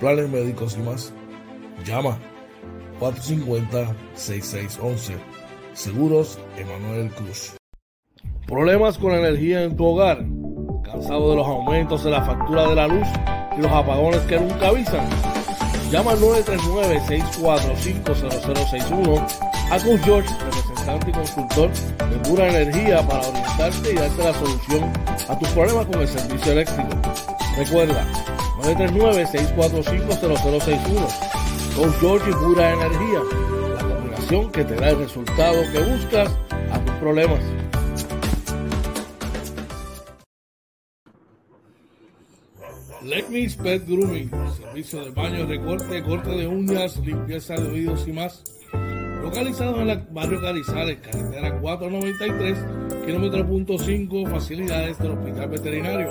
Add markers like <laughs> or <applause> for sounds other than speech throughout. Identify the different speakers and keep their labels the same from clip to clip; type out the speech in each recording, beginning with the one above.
Speaker 1: planes médicos y más. Llama 450-6611. Seguros Emanuel Cruz. ¿Problemas con energía en tu hogar? ¿Cansado de los aumentos de la factura de la luz y los apagones que nunca avisan? Llama al 939-645-0061 a Cruz George, representante y consultor de pura energía para orientarte y darte la solución a tus problemas con el servicio eléctrico. Recuerda, 939-645-0061. Con George y pura energía, la combinación que te da el resultado que buscas a tus problemas. Let Pet Grooming, servicio de baño, recorte, corte de uñas, limpieza de oídos y más. Localizado en el barrio Carizales, carretera 493, kilómetro punto 5, facilidades del Hospital Veterinario.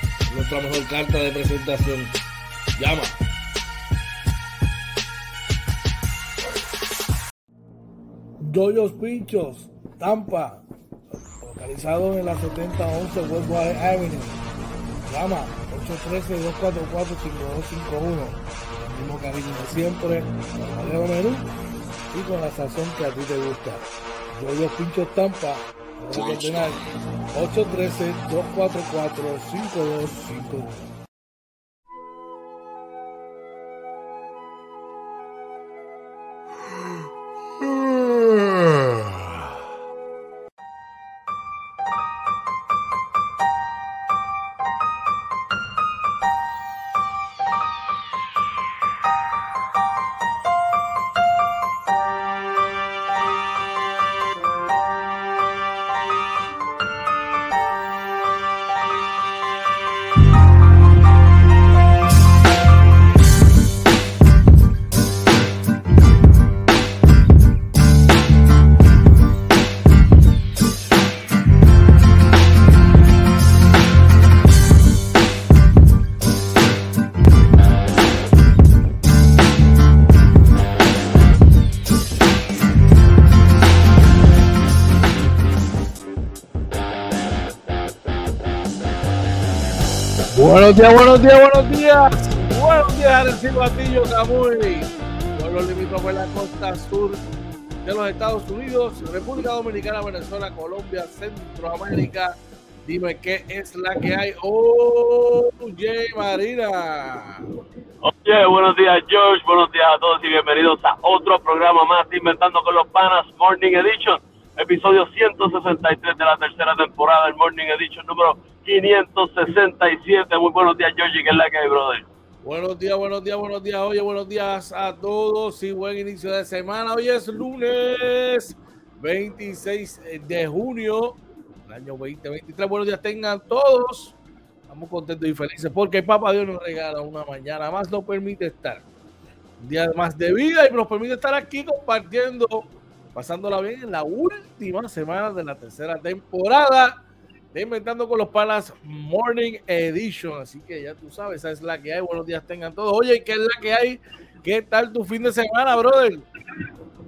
Speaker 1: nuestra mejor carta de presentación. Llama. Doyos Pinchos, Tampa, localizado en la 7011 Westwater Avenue. Llama 813-244-5251. El mismo cariño de siempre, con el menú y con la sazón que a ti te gusta. Doyos Pinchos Tampa, 813-244-5251. Buenos días, buenos días, buenos días. Buenos días, Arecibo Batillo, Camuy. Pueblo limítrofe de la costa sur de los Estados Unidos, República Dominicana, Venezuela, Colombia, Centroamérica. Dime qué es la que hay. Oye, Marina.
Speaker 2: Oye, buenos días, George. Buenos días a todos y bienvenidos a otro programa más Inventando con los Panas Morning Edition, episodio 163 de la tercera temporada del Morning Edition número 567. Muy buenos días, Georgie, que es la que hay, brother.
Speaker 1: Buenos días, buenos días, buenos días. Oye, buenos días a todos y buen inicio de semana. Hoy es lunes 26 de junio del año 2023. Buenos días tengan todos. Estamos contentos y felices porque Papá Dios nos regala una mañana más, nos permite estar un día más de vida y nos permite estar aquí compartiendo, pasándola bien en la última semana de la tercera temporada Inventando con los Palas Morning Edition. Así que ya tú sabes, esa es la que hay. Buenos días tengan todos. Oye, ¿qué es la que hay? ¿Qué tal tu fin de semana, brother?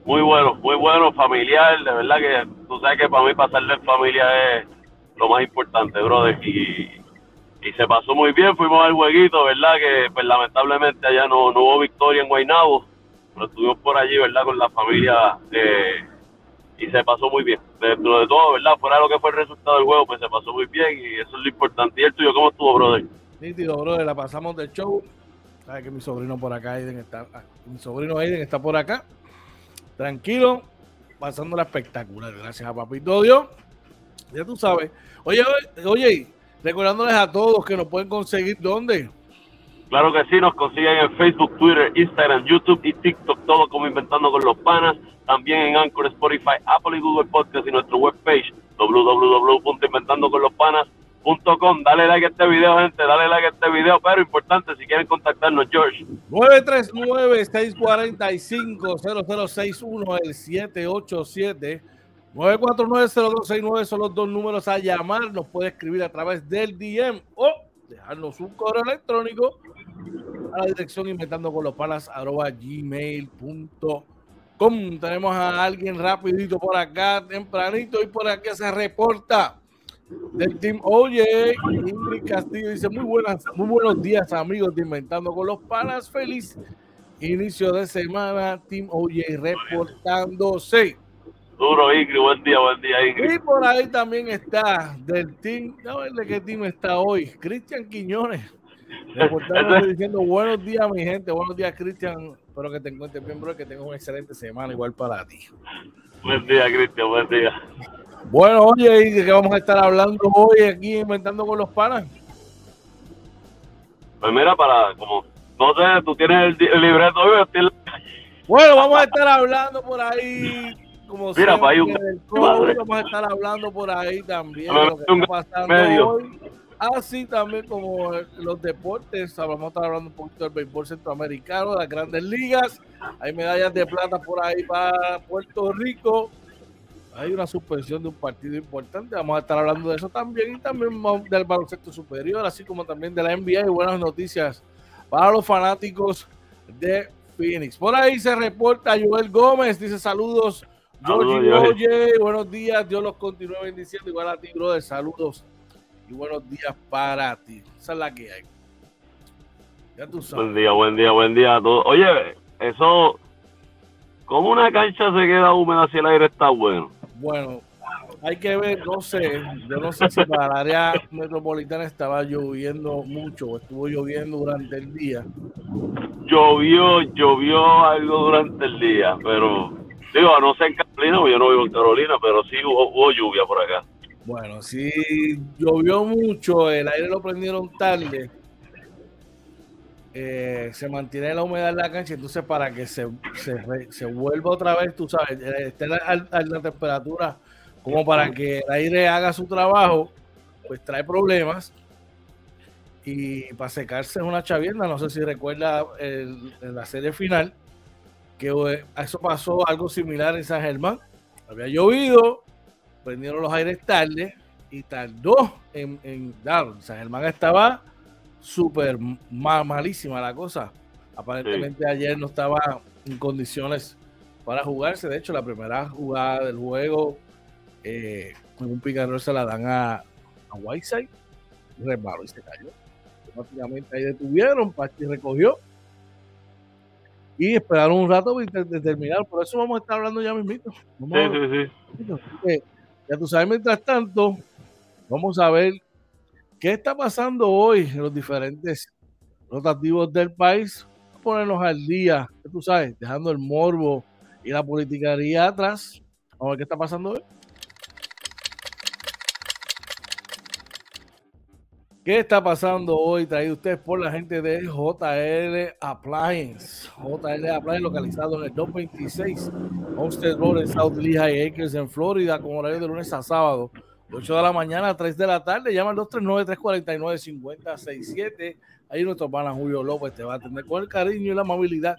Speaker 2: Muy bueno, muy bueno, familiar. De verdad que tú sabes que para mí pasarle en familia es lo más importante, brother. Y, se pasó muy bien. Fuimos al jueguito, ¿verdad? Que pues lamentablemente allá no, hubo victoria en Guaynabo. Pero estuvimos por allí, ¿verdad? Con la familia. de y se pasó muy bien. Dentro de todo, ¿verdad? Fuera lo que fue el resultado del juego, pues se pasó muy bien y eso es lo importante. ¿Y el tuyo cómo estuvo, brother?
Speaker 1: Nítido, brother, la pasamos del show. Sabes que mi sobrino por acá, Aiden, está, ah, mi sobrino Aiden está por acá. Tranquilo, pasándola espectacular. Gracias a Papito Dios. Ya tú sabes. Oye, oye, recordándoles a todos que nos pueden conseguir, ¿dónde?
Speaker 2: Claro que sí, nos consiguen en Facebook, Twitter, Instagram, YouTube y TikTok, todo como Inventando con los Panas también en Anchor, Spotify, Apple y Google Podcast y nuestra webpage www.inventandoconlospanas.com com. Dale like a este video, gente. Dale like a este video. Pero importante, si quieren contactarnos, George.
Speaker 1: 939-645-0061, el 787. 949-0269 son los dos números a llamar. Nos puede escribir a través del DM o dejarnos un correo electrónico a la dirección inventando con arroba gmail.com. Tenemos a alguien rapidito por acá, tempranito, y por aquí se reporta del Team Oye. Ingrid Castillo dice: Muy buenas, muy buenos días, amigos de Inventando con los Panas. Feliz inicio de semana. Team Oye reportándose.
Speaker 2: Duro, Ingrid, buen día, buen día, Ingrid.
Speaker 1: Y por ahí también está del team, a ver de qué team está hoy, Cristian Quiñones. <laughs> Reportando diciendo buenos días, mi gente, buenos días, Cristian. Espero que te encuentres bien, bro, que tengas una excelente semana igual para ti.
Speaker 2: Buen día, Cristian, buen día.
Speaker 1: Bueno, oye, ¿y de qué vamos a estar hablando hoy aquí inventando con los panas?
Speaker 2: Pues mira, para, como, no sé, tú tienes el, libreto hoy,
Speaker 1: Bueno, vamos a estar hablando por ahí, como
Speaker 2: mira,
Speaker 1: siempre,
Speaker 2: un,
Speaker 1: vamos a estar hablando por ahí también, lo que está pasando hoy. Así también como los deportes, vamos a estar hablando un poquito del béisbol centroamericano, de las grandes ligas. Hay medallas de plata por ahí para Puerto Rico hay una suspensión de un partido importante. Vamos a estar hablando de eso también y también del baloncesto superior, así como también de la NBA y buenas noticias para los fanáticos de Phoenix. Por ahí se reporta Joel Gómez, dice saludos. Georgie buenos días, Dios los continúe bendiciendo. Igual a ti, brother, saludos y buenos días para ti. Esa es la que hay.
Speaker 2: Ya tú sabes. Buen día, buen día, buen día a todos. Oye, eso, como una cancha se queda húmeda si el aire está bueno?
Speaker 1: Bueno, hay que ver, no sé, yo no sé si para el área metropolitana estaba lloviendo mucho o estuvo lloviendo durante el día.
Speaker 2: Llovió, llovió algo durante el día, pero digo, no sé en Carolina, yo no vivo en Carolina, pero sí hubo, lluvia por acá.
Speaker 1: Bueno, sí llovió mucho, el aire lo prendieron tarde. Eh, se mantiene la humedad en la cancha, entonces para que se, se, vuelva otra vez, tú sabes, eh, esté a, la temperatura como para que el aire haga su trabajo, pues trae problemas. Y para secarse es una chavienda, no sé si recuerda en la serie final, que eh, eso pasó algo similar en San Germán. Había llovido, prendieron los aires tarde y tardó en, en dar. San Germán estaba súper malísima la cosa. Aparentemente ayer no estaba en condiciones para jugarse. De hecho, la primera jugada del juego, eh, un picarro se la dan a, a Whiteside, resbaló y se cayó. Automáticamente ahí detuvieron, Pachi recogió y esperaron un rato de terminar. Por eso vamos a estar hablando ya mismito. sí, sí, sí. Ya tú sabes, mientras tanto, vamos a ver ¿Qué está pasando hoy en los diferentes rotativos del país? Ponernos al día, tú sabes, dejando el morbo y la politicaría atrás. Vamos a ver qué está pasando hoy. ¿Qué está pasando hoy? Traído ustedes por la gente de JL Appliance. JL Appliance localizado en el 226 Homestead Road en South Lehigh Acres en Florida con horario de lunes a sábado 8 de la mañana a 3 de la tarde. Llama al 239-349-5067. Ahí nuestro pana Julio López te va a atender con el cariño y la amabilidad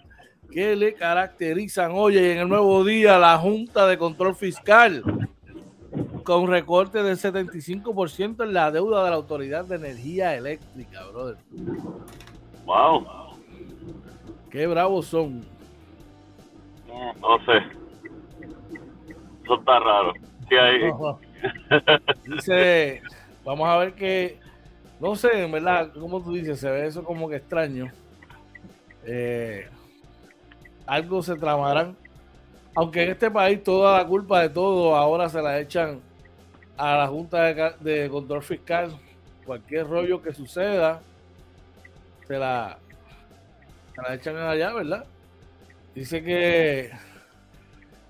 Speaker 1: que le caracterizan. Oye, en el nuevo día, la Junta de Control Fiscal con recorte del 75% en la deuda de la Autoridad de Energía Eléctrica, brother.
Speaker 2: Wow.
Speaker 1: Qué bravos son.
Speaker 2: No sé. Eso está raro. ¿Qué hay?
Speaker 1: Dice, vamos a ver que, no sé, en verdad, como tú dices, se ve eso como que extraño. Eh, algo se tramarán. Aunque en este país toda la culpa de todo ahora se la echan a la Junta de, Control Fiscal. Cualquier rollo que suceda, se la, se la echan allá, ¿verdad? Dice que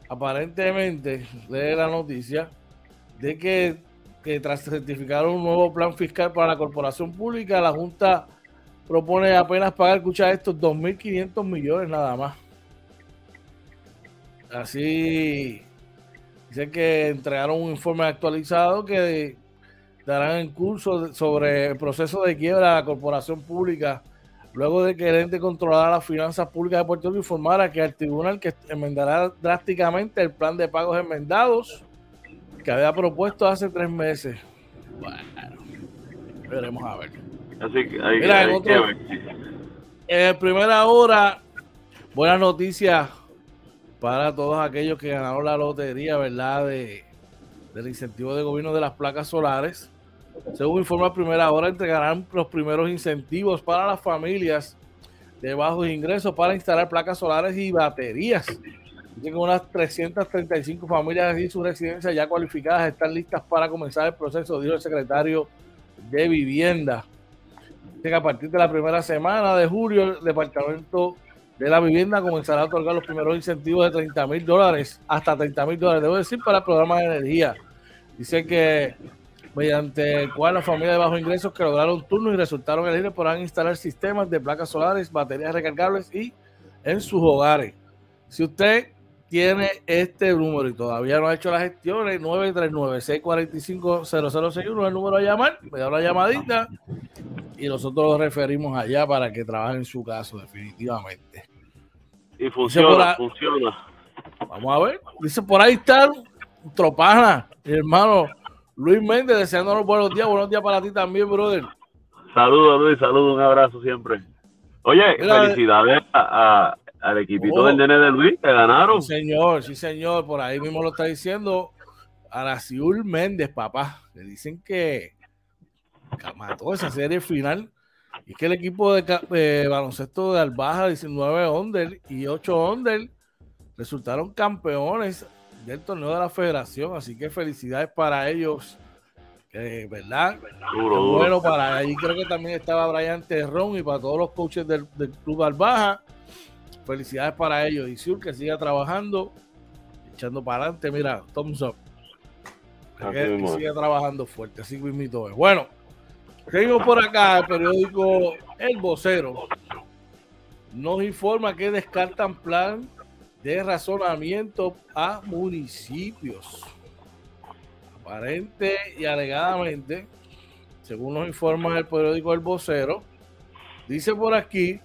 Speaker 1: aparentemente, lee la noticia, de que, tras certificar un nuevo plan fiscal para la corporación pública, la Junta propone apenas pagar, escucha estos 2.500 millones nada más. Así, dice que entregaron un informe actualizado que darán en curso sobre el proceso de quiebra de la corporación pública luego de que el ente controlara las finanzas públicas de Puerto Rico informara que el tribunal que enmendará drásticamente el plan de pagos enmendados que había propuesto hace tres meses. Bueno, veremos a ver.
Speaker 2: Así que hay, Mira, en,
Speaker 1: otro, en primera hora, buenas noticias para todos aquellos que ganaron la lotería, ¿verdad? De, del incentivo de gobierno de las placas solares. Según informa Primera Hora, entregarán los primeros incentivos para las familias de bajos ingresos para instalar placas solares y baterías. Dicen unas 335 familias y sus residencias ya cualificadas están listas para comenzar el proceso, dijo el secretario de Vivienda. Que a partir de la primera semana de julio, el Departamento de la Vivienda comenzará a otorgar los primeros incentivos de 30 mil dólares, hasta 30 mil dólares, debo decir, para el programa de energía. Dice que mediante el cual las familias de bajos ingresos que lograron turno y resultaron elegibles podrán instalar sistemas de placas solares, baterías recargables y en sus hogares. Si usted tiene este número y todavía no ha hecho las gestiones, 939-645-0061 es el número a llamar, me da una llamadita y nosotros lo referimos allá para que trabajen en su caso, definitivamente.
Speaker 2: Y funciona, funciona.
Speaker 1: Vamos a ver, dice por ahí está Tropana, hermano Luis Méndez, deseándonos buenos días, buenos días para ti también, brother.
Speaker 2: Saludos, Luis, saludos, un abrazo siempre. Oye, felicidades al equipito del nene de Luis, que ganaron.
Speaker 1: Sí, señor, sí, señor, por ahí mismo lo está diciendo Araciul Méndez, papá. Le dicen que mató esa serie final. Y que el equipo de baloncesto de Albaja, 19 under y 8 under, resultaron campeones del torneo de la federación, así que felicidades para ellos, ¿verdad? Bueno, para ahí creo que también estaba Brian Terrón y para todos los coaches del, Club Albaja, felicidades para ellos. Y Sur que siga trabajando, echando para adelante, mira, thumbs up. Que, siga trabajando fuerte, así mismo es. Bueno, seguimos por acá, el periódico El Vocero nos informa que descartan plan de razonamiento a municipios. Aparente y alegadamente, según nos informa el periódico El Vocero, dice por aquí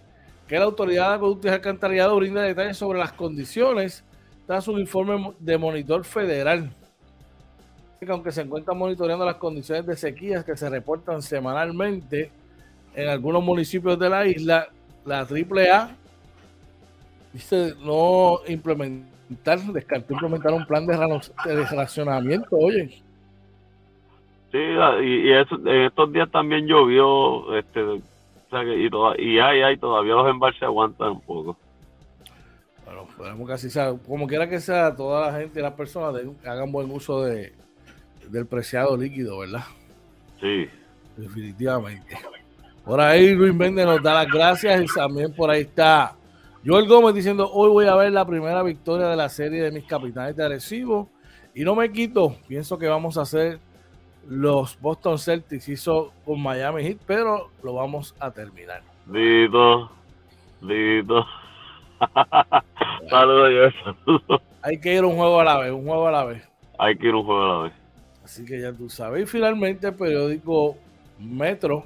Speaker 1: que la Autoridad de Acueductos y Alcantarillado brinda detalles sobre las condiciones tras un informe de monitor federal. Que aunque se encuentran monitoreando las condiciones de sequías que se reportan semanalmente en algunos municipios de la isla, la AAA dice no implementar, descartó implementar un plan de, racionamiento, oye.
Speaker 2: Sí, y, en estos días también llovió, este, o sea que, y, y hay, hay, todavía los embalses aguantan un poco.
Speaker 1: Bueno, esperemos que así sea, como quiera que sea, toda la gente y las personas hagan buen uso de, del preciado líquido, ¿verdad?
Speaker 2: Sí.
Speaker 1: Definitivamente. Por ahí Luis Méndez nos da las gracias y también por ahí está Joel Gómez diciendo, hoy voy a ver la primera victoria de la serie de mis capitanes de Arecibo y no me quito, pienso que vamos a hacer los Boston Celtics hizo con Miami Heat, pero lo vamos a terminar.
Speaker 2: Listo, listo. <laughs> saludos, saludos.
Speaker 1: Hay que ir un juego a la vez, un juego a la vez.
Speaker 2: Hay que ir un juego a la vez.
Speaker 1: Así que ya tú sabes. Y finalmente el periódico Metro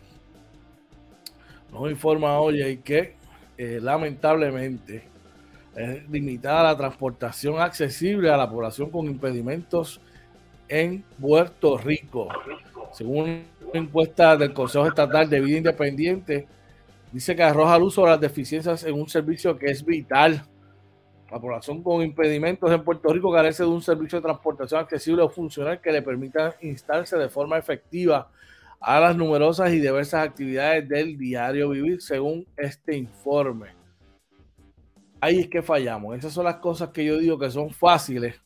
Speaker 1: nos informa hoy que eh, lamentablemente, es limitada la transportación accesible a la población con impedimentos en Puerto Rico. Según una encuesta del Consejo Estatal de Vida Independiente, dice que arroja luz sobre las deficiencias en un servicio que es vital. La población con impedimentos en Puerto Rico carece de un servicio de transportación accesible o funcional que le permita instarse de forma efectiva a las numerosas y diversas actividades del diario vivir, según este informe. Ahí es que fallamos. Esas son las cosas que yo digo que son fáciles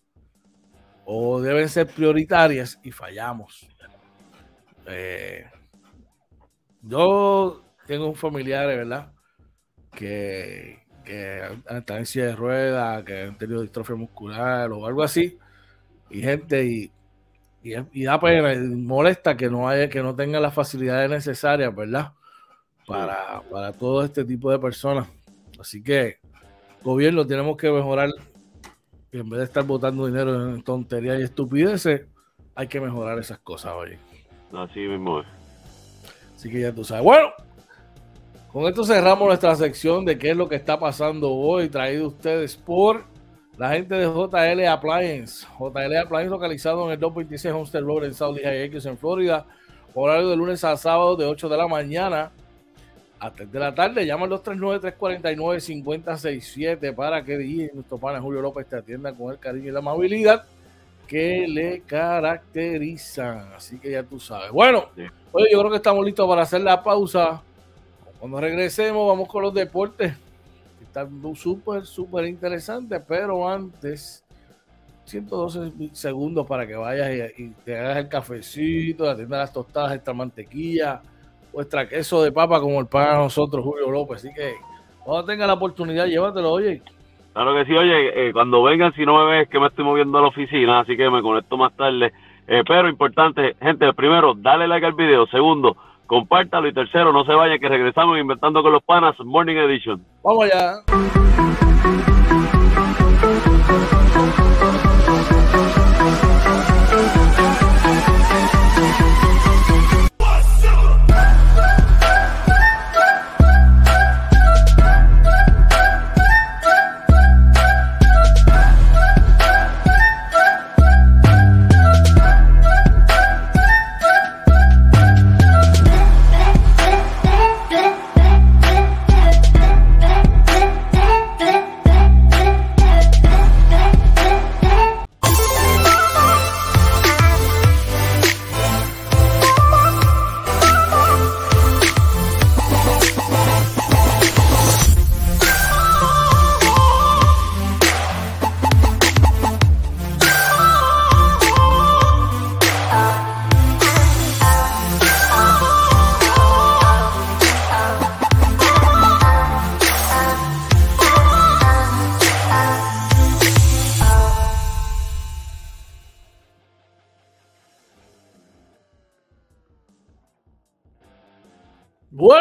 Speaker 1: o deben ser prioritarias y fallamos. Eh, yo tengo un familiar, ¿verdad? Que, que está en silla de ruedas, que han tenido distrofia muscular o algo así. Y gente, y y, da pena, molesta que no haya, que no tenga las facilidades necesarias, ¿verdad? Para, para todo este tipo de personas. Así que, gobierno, tenemos que mejorar. Y en vez de estar botando dinero en tonterías y estupideces, hay que mejorar esas cosas, oye.
Speaker 2: Así mismo es.
Speaker 1: Así que ya tú sabes. Bueno, con esto cerramos nuestra sección de qué es lo que está pasando hoy, traído ustedes por la gente de JL Appliance. JL Appliance localizado en el 226 Homestead Road en South Lehigh en Florida. Horario de lunes a sábado de 8 de la mañana a 3 de la tarde. Llama al 239-349-5067 para que DJ nuestro pana Julio López te atienda con el cariño y la amabilidad que le caracterizan. Así que ya tú sabes. Bueno, oye, yo creo que estamos listos para hacer la pausa. Cuando regresemos, vamos con los deportes. Están súper, súper interesantes, pero antes, 112 segundos para que vayas y, te hagas el cafecito, te atiendas las tostadas, esta mantequilla, vuestra queso de papa como el para nosotros, Julio López. Así que cuando tenga la oportunidad, llévatelo, oye.
Speaker 2: Claro que sí, oye, eh, cuando vengan, si no me ves, que me estoy moviendo a la oficina, así que me conecto más tarde. Eh, pero importante, gente, primero, dale like al video. Segundo, compártalo. Y tercero, no se vaya que regresamos inventando con los panas Morning Edition.
Speaker 1: Vamos allá.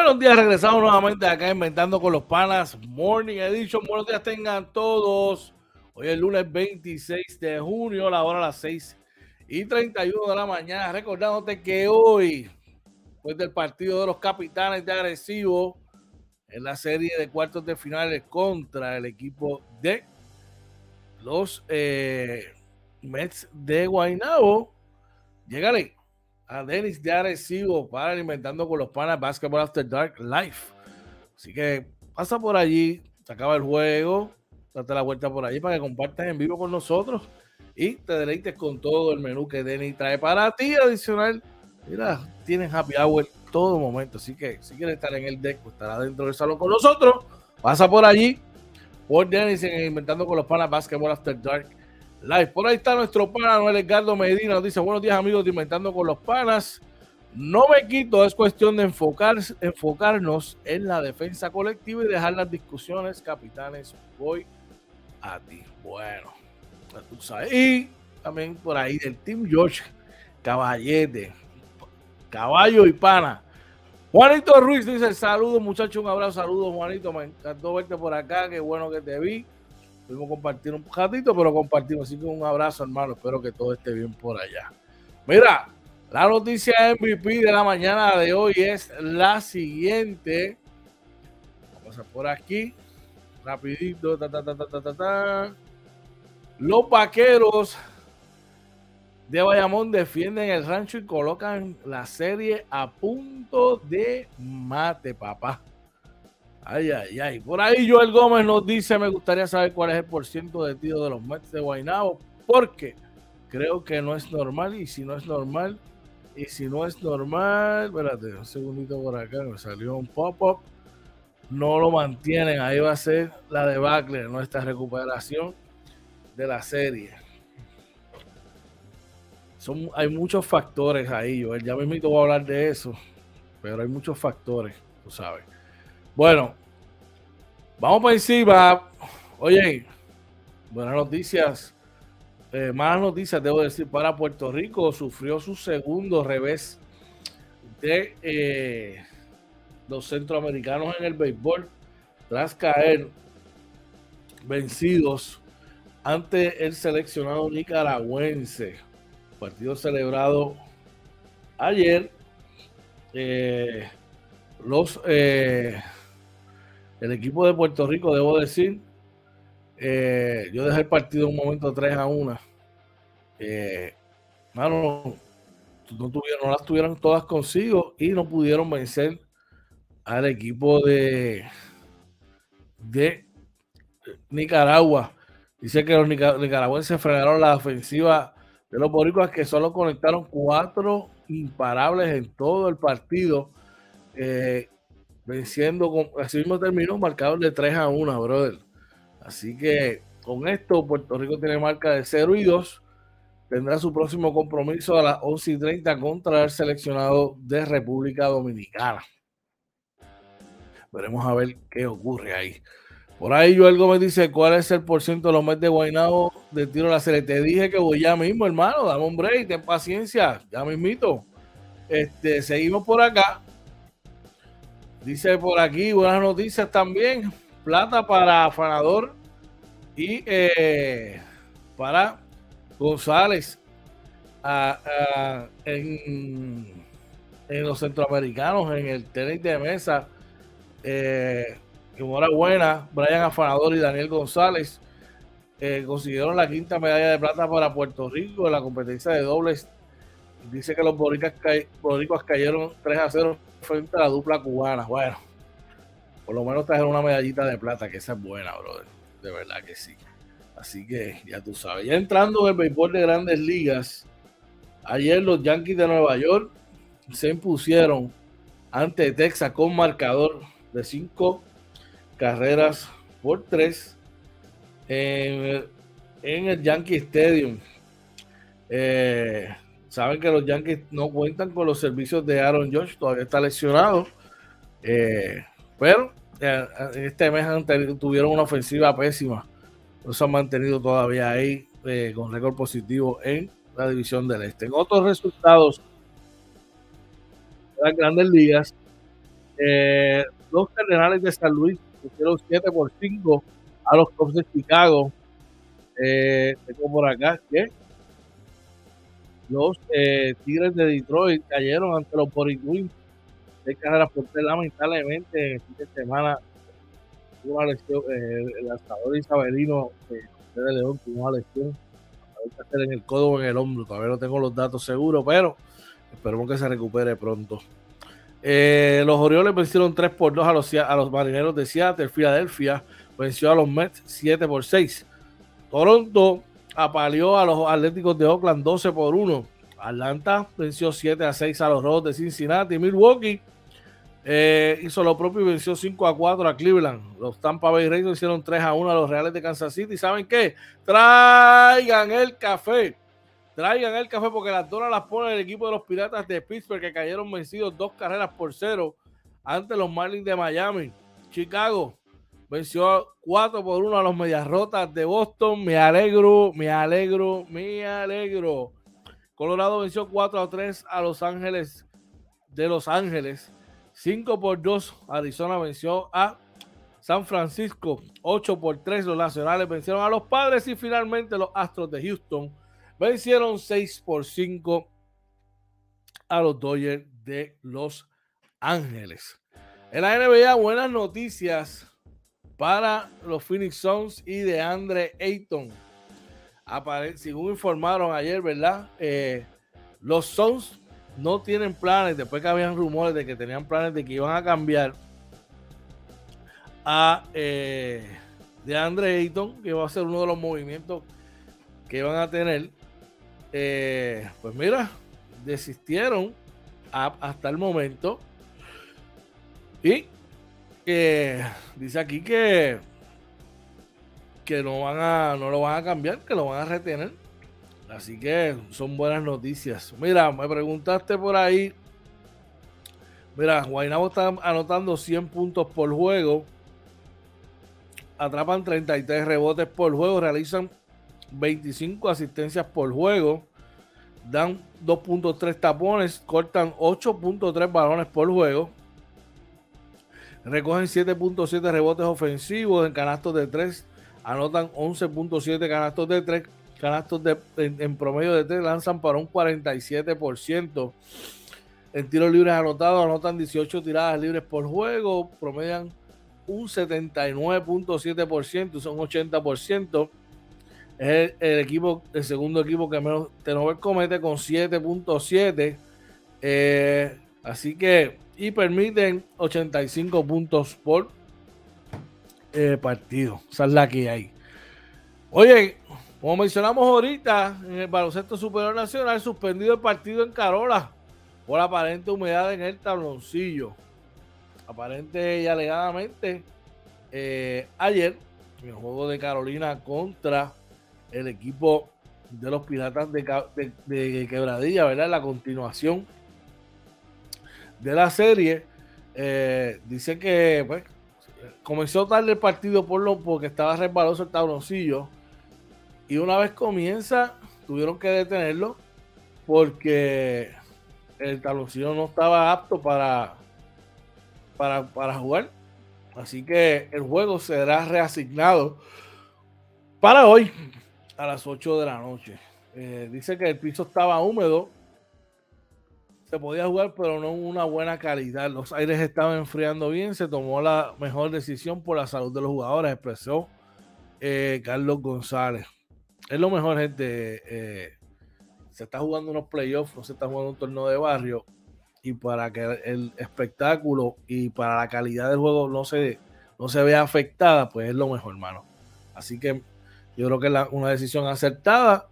Speaker 1: Buenos días, regresamos nuevamente acá inventando con los panas Morning Edition. Buenos días tengan todos. Hoy es lunes 26 de junio, la hora a las 6 y 31 de la mañana. Recordándote que hoy, después del partido de los capitanes de agresivo en la serie de cuartos de finales contra el equipo de los eh, Mets de Guaynabo, llegale a Denis de Arecibo para alimentando con los panas Basketball After Dark Live. Así que pasa por allí, se acaba el juego, date la vuelta por allí para que compartas en vivo con nosotros y te deleites con todo el menú que Denis trae para ti. Adicional, mira, tienes happy hour todo momento. Así que si quieres estar en el deck o estar adentro del salón con nosotros, pasa por allí, por Denis en Inventando con los panas Basketball After Dark Live. Por ahí está nuestro pana Noel Edgardo Medina. Nos dice: Buenos días, amigos Inventando con los Panas. No me quito, es cuestión de enfocar, enfocarnos en la defensa colectiva y dejar las discusiones. Capitanes, voy a ti. Bueno. Y también por ahí del Team George, Caballete, Caballo y Pana. Juanito Ruiz dice: Saludos, muchachos, un abrazo, saludos, Juanito. Me encantó verte por acá, qué bueno que te vi. Pudimos compartir un ratito, pero compartimos. Así que un abrazo, hermano. Espero que todo esté bien por allá. Mira, la noticia MVP de la mañana de hoy es la siguiente. Vamos a por aquí. Rapidito. Los vaqueros de Bayamón defienden el rancho y colocan la serie a punto de mate, papá. Ay, ay, ay. Por ahí Joel Gómez nos dice, me gustaría saber cuál es el porcentaje de tiro de los Mets de Guaynabo, porque creo que no es normal y si no es normal, y si no es normal, espérate, un segundito por acá, me salió un pop-up, no lo mantienen, ahí va a ser la debacle, nuestra recuperación de la serie. Son, hay muchos factores ahí, Joel, ya me voy a hablar de eso, pero hay muchos factores, tú sabes. Bueno, vamos por encima. Oye, buenas noticias. Eh, malas noticias, debo decir, para Puerto Rico. Sufrió su segundo revés de eh, los centroamericanos en el béisbol tras caer vencidos ante el seleccionado nicaragüense. Partido celebrado ayer eh, los eh, el equipo de Puerto Rico, debo decir, eh, yo dejé el partido un momento 3 a 1. Eh, no, tuvieron, las tuvieron todas consigo y no pudieron vencer al equipo de, de Nicaragua. Dice que los nicaragüenses frenaron la ofensiva de los boricuas que solo conectaron cuatro imparables en todo el partido. Eh, venciendo, así mismo terminó marcador de 3 a 1, brother. Así que con esto Puerto Rico tiene marca de 0 y 2. Tendrá su próximo compromiso a las 11 y 30 contra el seleccionado de República Dominicana. Veremos a ver qué ocurre ahí. Por ahí Joel Gómez dice, ¿cuál es el porcentaje de los meses de Guaynabo de tiro a la serie? Te dije que voy ya mismo, hermano, dame un break, ten paciencia, ya mismito. Este, seguimos por acá. Dice por aquí, buenas noticias también. Plata para Afanador y eh, para González en, los centroamericanos, en el tenis de mesa. Eh, enhorabuena, Brian Afanador y Daniel González eh, consiguieron la quinta medalla de plata para Puerto Rico en la competencia de dobles. Dice que los boricuas, cayeron 3 a 0 frente a la dupla cubana. Bueno, por lo menos trajeron una medallita de plata, que esa es buena, brother. De verdad que sí. Así que ya tú sabes. Ya entrando en el béisbol de grandes ligas, ayer los Yankees de Nueva York se impusieron ante Texas con marcador de 5 carreras por 3 en, el Yankee Stadium. Eh, saben que los Yankees no cuentan con los servicios de Aaron Josh, todavía está lesionado. Eh, pero eh, este mes tuvieron una ofensiva pésima. No se han mantenido todavía ahí eh, con récord positivo en la división del Este. En otros resultados las grandes ligas, los Cardenales de San Luis pusieron 7 por 5 a los Cubs de Chicago. tengo por acá que los eh, Tigres de Detroit cayeron ante los Boricuins de carreras por tres, lamentablemente en fin de semana tuvo una lesión, eh, el lanzador Isabelino eh, de León tuvo una lesión en el codo o en el hombro, todavía no tengo los datos seguros, pero esperemos que se recupere pronto. los Orioles vencieron 3 por 2 a los, a los marineros de Seattle. Filadelfia venció a los Mets 7 por 6. Toronto apaleó a los Atléticos de Oakland 12 por 1. Atlanta venció 7 a 6 a los Rojos de Cincinnati. Milwaukee eh, hizo lo propio y venció 5 a 4 a Cleveland. Los Tampa Bay Rays hicieron 3 a 1 a los Reales de Kansas City. ¿Saben qué? Traigan el café. Traigan el café porque las donas las pone el equipo de los Piratas de Pittsburgh que cayeron vencidos dos carreras por cero ante los Marlins de Miami. Chicago venció 4 por 1 a los Medias Rotas de Boston. Me alegro, me alegro, me alegro. Colorado venció 4 a 3 a Los Ángeles de Los Ángeles. 5 por 2 Arizona venció a San Francisco. 8 por 3 los Nacionales vencieron a los Padres y finalmente los Astros de Houston vencieron 6 por 5 a los Dodgers de Los Ángeles. En la NBA, buenas noticias para los Phoenix Suns y de Andre Ayton. según informaron ayer, ¿verdad? Eh, los Suns no tienen planes, después que habían rumores de que tenían planes de que iban a cambiar a eh, de Andre Ayton, que va a ser uno de los movimientos que van a tener. Eh, pues mira, desistieron hasta el momento. Y dice aquí que que no van a no lo van a cambiar, que lo van a retener. Así que son buenas noticias. Mira, me preguntaste por ahí. Mira, Guaynabo está anotando 100 puntos por juego. Atrapan 33 rebotes por juego, realizan 25 asistencias por juego, dan 2.3 tapones, cortan 8.3 balones por juego, recogen 7.7 rebotes ofensivos en canastos de 3, anotan 11.7 canastos de 3, canastos de, en, promedio de 3 lanzan para un 47%. en tiros libres anotados, anotan 18 tiradas libres por juego, promedian un 79.7%, son 80%. Es el, equipo, el segundo equipo que menos Tenover comete con 7.7. Eh, así que, y permiten 85 puntos por eh, partido. Esa es que hay. Oye, como mencionamos ahorita, en el baloncesto superior nacional, suspendido el partido en Carola por aparente humedad en el tabloncillo. Aparente y alegadamente, eh, ayer, en el juego de Carolina contra el equipo de los Piratas de, Quebradilla, ¿verdad? La continuación de la serie. Eh, dice que pues, comenzó tarde el partido por lo, porque estaba resbaloso el tabloncillo. Y una vez comienza, tuvieron que detenerlo porque el tabloncillo no estaba apto para, para, jugar. Así que el juego será reasignado para hoy a las 8 de la noche. Eh, dice que el piso estaba húmedo. Se podía jugar, pero no una buena calidad. Los aires estaban enfriando bien. Se tomó la mejor decisión por la salud de los jugadores, expresó eh, Carlos González. Es lo mejor, gente. Eh, se está jugando unos playoffs, no se está jugando un torneo de barrio. Y para que el espectáculo y para la calidad del juego no se, no se vea afectada, pues es lo mejor, hermano. Así que yo creo que es una decisión acertada.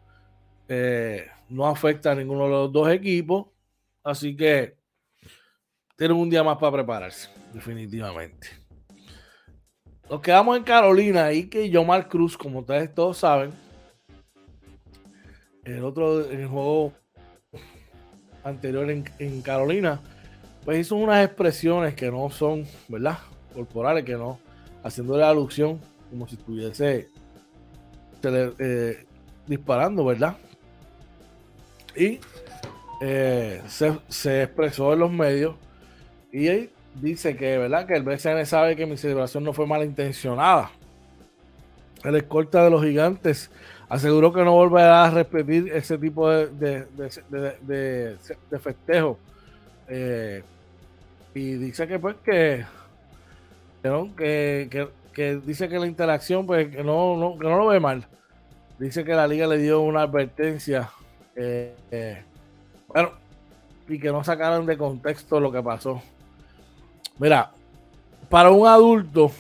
Speaker 1: Eh, no afecta a ninguno de los dos equipos. Así que tienen un día más para prepararse, definitivamente. Nos quedamos en Carolina y que Yomar Cruz, como ustedes todos saben, el otro el juego anterior en, Carolina, pues hizo unas expresiones que no son, ¿verdad? Corporales, que no, haciéndole alusión como si estuviese eh, disparando, ¿verdad? Y eh, se, expresó en los medios y dice que, ¿verdad? Que el BCN sabe que mi celebración no fue malintencionada. El escolta de los gigantes aseguró que no volverá a repetir ese tipo de, de, festejo. Eh, y dice que pues que, que, dice que la interacción pues que no, no, que no lo ve mal. Dice que la liga le dio una advertencia. Eh, bueno, y que no sacaron de contexto lo que pasó. Mira, para un adulto,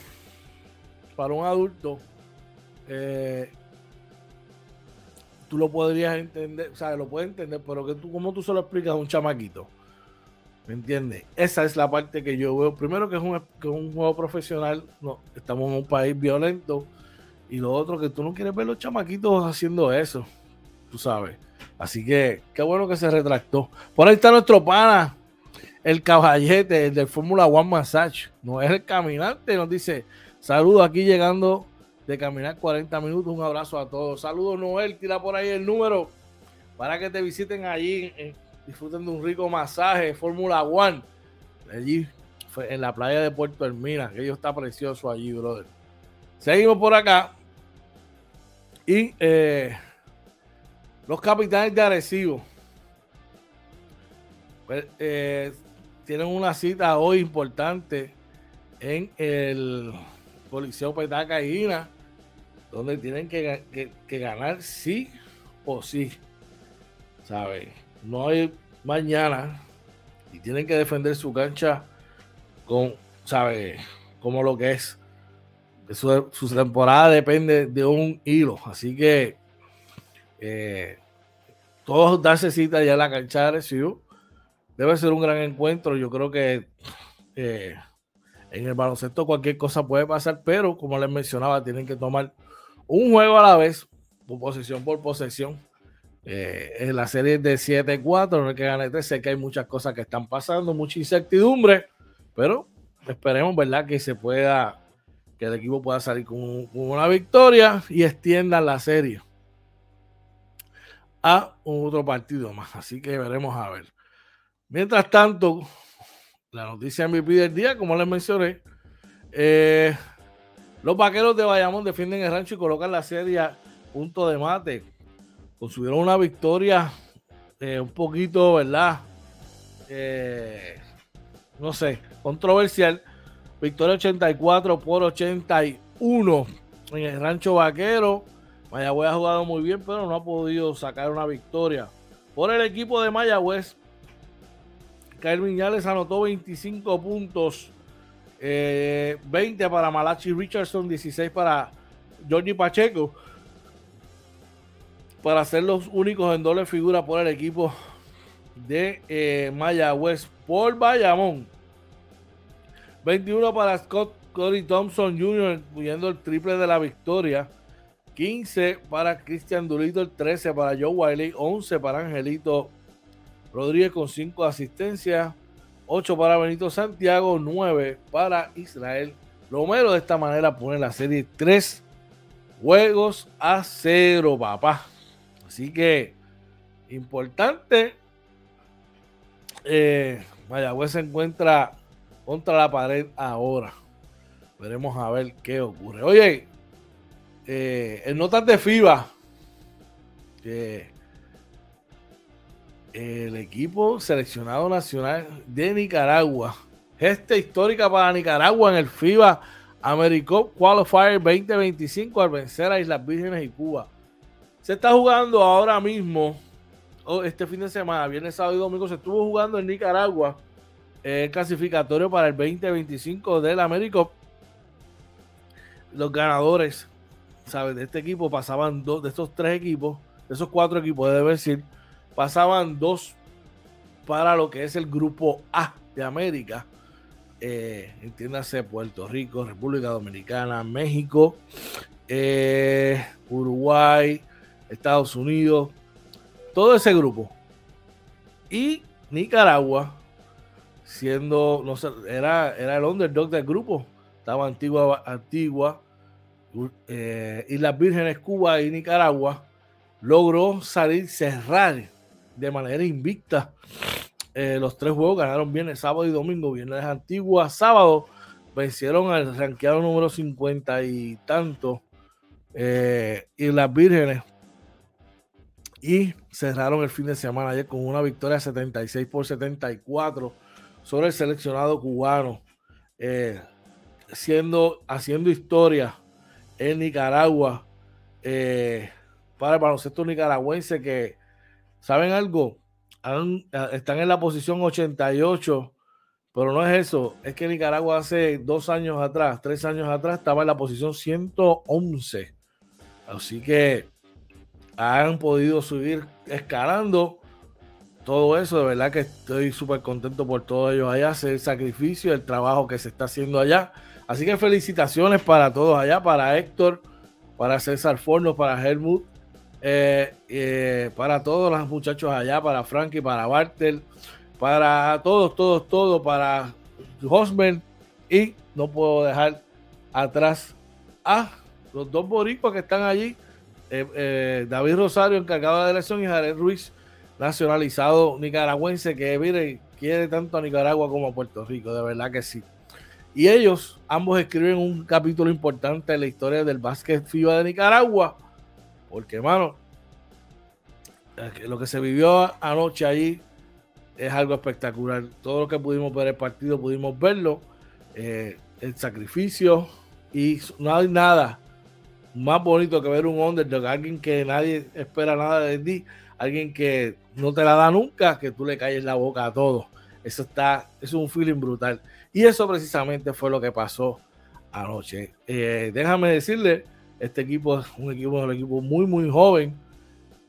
Speaker 1: para un adulto, eh, tú lo podrías entender, o sea, lo puedes entender, pero que tú, ¿cómo tú se lo explicas a un chamaquito? ¿Me entiendes? Esa es la parte que yo veo. Primero que es un, que es un juego profesional, no, estamos en un país violento. Y lo otro, que tú no quieres ver los chamaquitos haciendo eso, tú sabes. Así que qué bueno que se retractó. Por ahí está nuestro pana, el caballete, el del Fórmula One Massage. No es el caminante, nos dice, saludos aquí llegando de caminar 40 minutos. Un abrazo a todos. Saludos, Noel. Tira por ahí el número para que te visiten allí. disfruten de un rico masaje. Fórmula One. Allí en la playa de Puerto Hermina. Que está precioso allí, brother. Seguimos por acá. Y eh, los capitanes de Arecibo. Pues, eh, tienen una cita hoy importante en el Coliseo Petaca Ina donde tienen que, ganar sí o sí. ¿Sabes? No hay mañana y tienen que defender su cancha con, ¿sabes? Como lo que es. Su, su temporada depende de un hilo. Así que eh, todos darse cita ya en la cancha de. Debe ser un gran encuentro. Yo creo que eh, en el baloncesto cualquier cosa puede pasar, pero como les mencionaba, tienen que tomar un juego a la vez, por posesión por posesión. Eh, la serie de 7-4, no hay que ganar 3. Sé que hay muchas cosas que están pasando, mucha incertidumbre, pero esperemos, ¿verdad?, que se pueda, que el equipo pueda salir con, una victoria y extienda la serie a otro partido más. Así que veremos a ver. Mientras tanto, la noticia MVP del día, como les mencioné, eh, los vaqueros de Bayamón defienden el rancho y colocan la serie a punto de mate. Consiguieron una victoria eh, un poquito, ¿verdad? eh, no sé, controversial. Victoria 84 por 81 en el Rancho Vaquero. Mayagüez ha jugado muy bien, pero no ha podido sacar una victoria. Por el equipo de Mayagüez, Kyle Viñales anotó 25 puntos. 20 eh, para Malachi Richardson, 16 para Jordi Pacheco. Para ser los únicos en doble figura por el equipo de eh, Mayagüez por Bayamón. 21 para Scott Cody Thompson Jr., incluyendo el triple de la victoria. 15 para Christian Durito, 13 para Joe Wiley, 11 para Angelito Rodríguez con 5 asistencias, 8 para Benito Santiago, 9 para Israel Romero. De esta manera pone la serie 3 juegos a 0, papá. Así que importante. Eh, Mayagüez se encuentra contra la pared ahora. Veremos a ver qué ocurre. Oye, eh, en notas de FIBA, el equipo seleccionado nacional de Nicaragua, gesta histórica para Nicaragua en el FIBA Americup Qualifier 2025 al vencer a Islas Vírgenes y Cuba. Se está jugando ahora mismo, este fin de semana, viernes, sábado y domingo, se estuvo jugando en Nicaragua el clasificatorio para el 2025 del Americup. Los ganadores ¿sabes? De este equipo pasaban dos, de estos tres equipos, de esos cuatro equipos, debe decir, pasaban dos para lo que es el grupo A de América. Eh, entiéndase Puerto Rico, República Dominicana, México, eh, Uruguay, Estados Unidos, todo ese grupo. Y Nicaragua, siendo, no sé, era, era el underdog del grupo. Estaba Antigua, Antigua eh, Islas Vírgenes, Cuba y Nicaragua, logró salir, cerrar de manera invicta eh, los tres juegos. Ganaron viernes, sábado y domingo. Viernes Antigua, sábado vencieron al ranqueado número 50 y tanto eh, Islas Vírgenes y cerraron el fin de semana ayer con una victoria 76 por 74 sobre el seleccionado cubano, eh, siendo, haciendo historia en Nicaragua eh, para el baloncesto nicaragüense que, ¿saben algo? están en la posición 88, pero no es eso, es que Nicaragua hace dos años atrás, tres años atrás, estaba en la posición 111. Así que han podido subir escalando todo eso. De verdad que estoy súper contento por todo ellos allá, el sacrificio, el trabajo que se está haciendo allá. Así que felicitaciones para todos allá, para Héctor, para César Forno, para Helmut, eh, eh, para todos los muchachos allá, para Frankie, para Bartel, para todos, todos, todos, para Hosmer y no puedo dejar atrás a los dos boricuas que están allí, eh, David Rosario, encargado de la elección, y Jared Ruiz, nacionalizado nicaragüense, que mire, quiere tanto a Nicaragua como a Puerto Rico, de verdad que sí. Y ellos ambos escriben un capítulo importante en la historia del básquet FIBA de Nicaragua. Porque, hermano, lo que se vivió anoche allí es algo espectacular. Todo lo que pudimos ver el partido, pudimos verlo. Eh, el sacrificio. Y no hay nada más bonito que ver un underdog. Alguien que nadie espera nada de ti. Alguien que no te la da nunca, que tú le calles la boca a todos. Eso está, es un feeling brutal. Y eso precisamente fue lo que pasó anoche. Eh, déjame decirle, este equipo es un equipo, un equipo muy, muy joven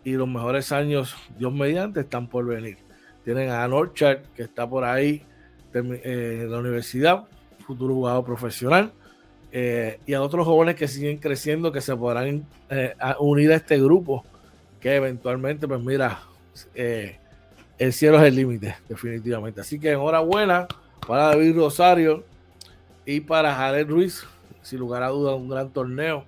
Speaker 1: y los mejores años, Dios mediante, están por venir. Tienen a Norchard, que está por ahí eh, en la universidad, futuro jugador profesional, eh, y a otros jóvenes que siguen creciendo, que se podrán unir a este grupo, que eventualmente, pues mira, el cielo es el límite, definitivamente. Así que enhorabuena para David Rosario y para Jared Ruiz, sin lugar a dudas, un gran torneo.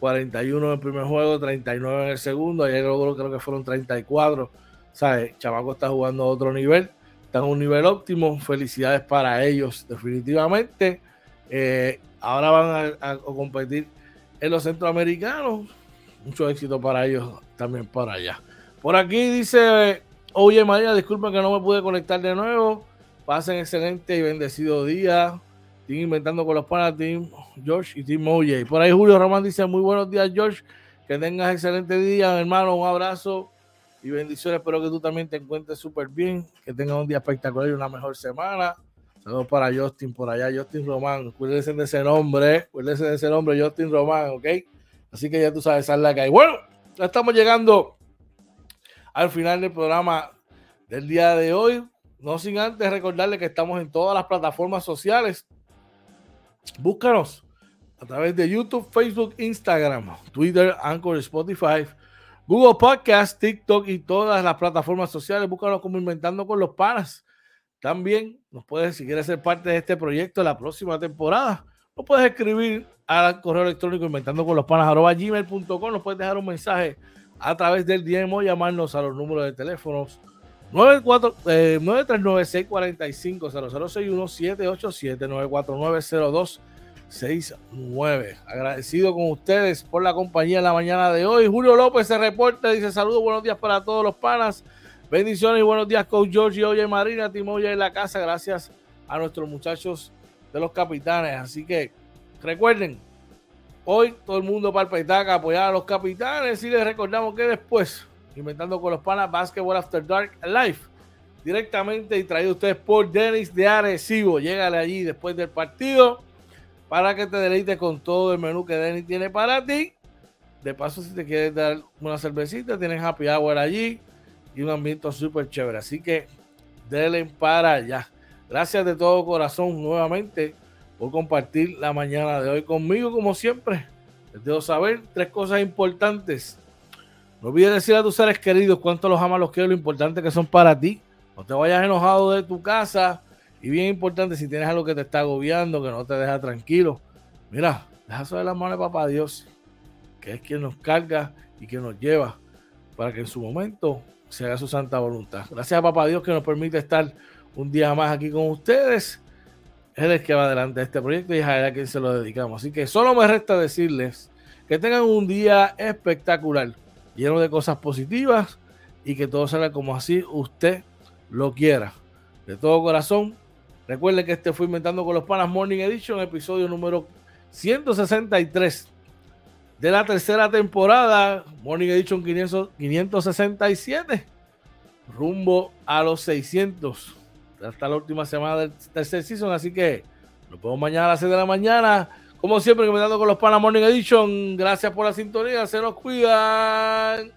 Speaker 1: 41 en el primer juego, 39 en el segundo. Ayer logró, creo que fueron 34. ¿Sabes? Chamaco está jugando a otro nivel, está en un nivel óptimo. Felicidades para ellos, definitivamente. Eh, ahora van a, competir en los centroamericanos. Mucho éxito para ellos también para allá. Por aquí dice Oye, María, disculpa que no me pude conectar de nuevo. Pasen excelente y bendecido día. Team Inventando con los Panas, Team George y Team Oye. Por ahí Julio Román dice, muy buenos días, George. Que tengas excelente día, hermano. Un abrazo y bendiciones. Espero que tú también te encuentres súper bien. Que tengas un día espectacular y una mejor semana. Saludos para Justin por allá, Justin Román. Cuídense de ese nombre, cuídense de ese nombre, Justin Román, ¿ok? Así que ya tú sabes, sal la hay. Bueno, ya estamos llegando al final del programa del día de hoy. No sin antes recordarle que estamos en todas las plataformas sociales. Búscanos a través de YouTube, Facebook, Instagram, Twitter, Anchor, Spotify, Google Podcast, TikTok y todas las plataformas sociales. Búscanos como Inventando con los Panas. También nos puedes, si quieres ser parte de este proyecto la próxima temporada, nos puedes escribir al correo electrónico inventando con los panas gmail.com. Nos puedes dejar un mensaje a través del DM o llamarnos a los números de teléfonos 9396-450061-787-949-0269. Agradecido con ustedes por la compañía en la mañana de hoy. Julio López se reporta, dice saludos, buenos días para todos los panas. Bendiciones y buenos días, Coach George Oye Marina, Timoya en la casa. Gracias a nuestros muchachos de los capitanes. Así que recuerden, hoy todo el mundo para el petaca apoyar a los capitanes y les recordamos que después, inventando con los panas Basketball After Dark Live, directamente y traído ustedes por Denis de Arecibo. Llegale allí después del partido para que te deleites con todo el menú que Denis tiene para ti. De paso, si te quieres dar una cervecita, tienes happy hour allí y un ambiente súper chévere. Así que denle para allá. Gracias de todo corazón nuevamente por compartir la mañana de hoy conmigo, como siempre. Les debo saber tres cosas importantes. No olvides decir a tus seres queridos cuánto los amas, los quiero, lo importante que son para ti. No te vayas enojado de tu casa. Y bien importante, si tienes algo que te está agobiando, que no te deja tranquilo, mira, deja sobre las manos de papá Dios, que es quien nos carga y quien nos lleva para que en su momento se haga su santa voluntad. Gracias a papá Dios que nos permite estar un día más aquí con ustedes. Él es el que va adelante este proyecto y es a él a quien se lo dedicamos. Así que solo me resta decirles que tengan un día espectacular, lleno de cosas positivas y que todo salga como así usted lo quiera. De todo corazón, recuerden que este fue Inventando con los Panas Morning Edition, episodio número 163 de la tercera temporada, Morning Edition 500, 567, rumbo a los 600 hasta la última semana del tercer season. Así que nos vemos mañana a las 6 de la mañana. Como siempre, comentando con los Pana Morning Edition. Gracias por la sintonía. Se nos cuidan.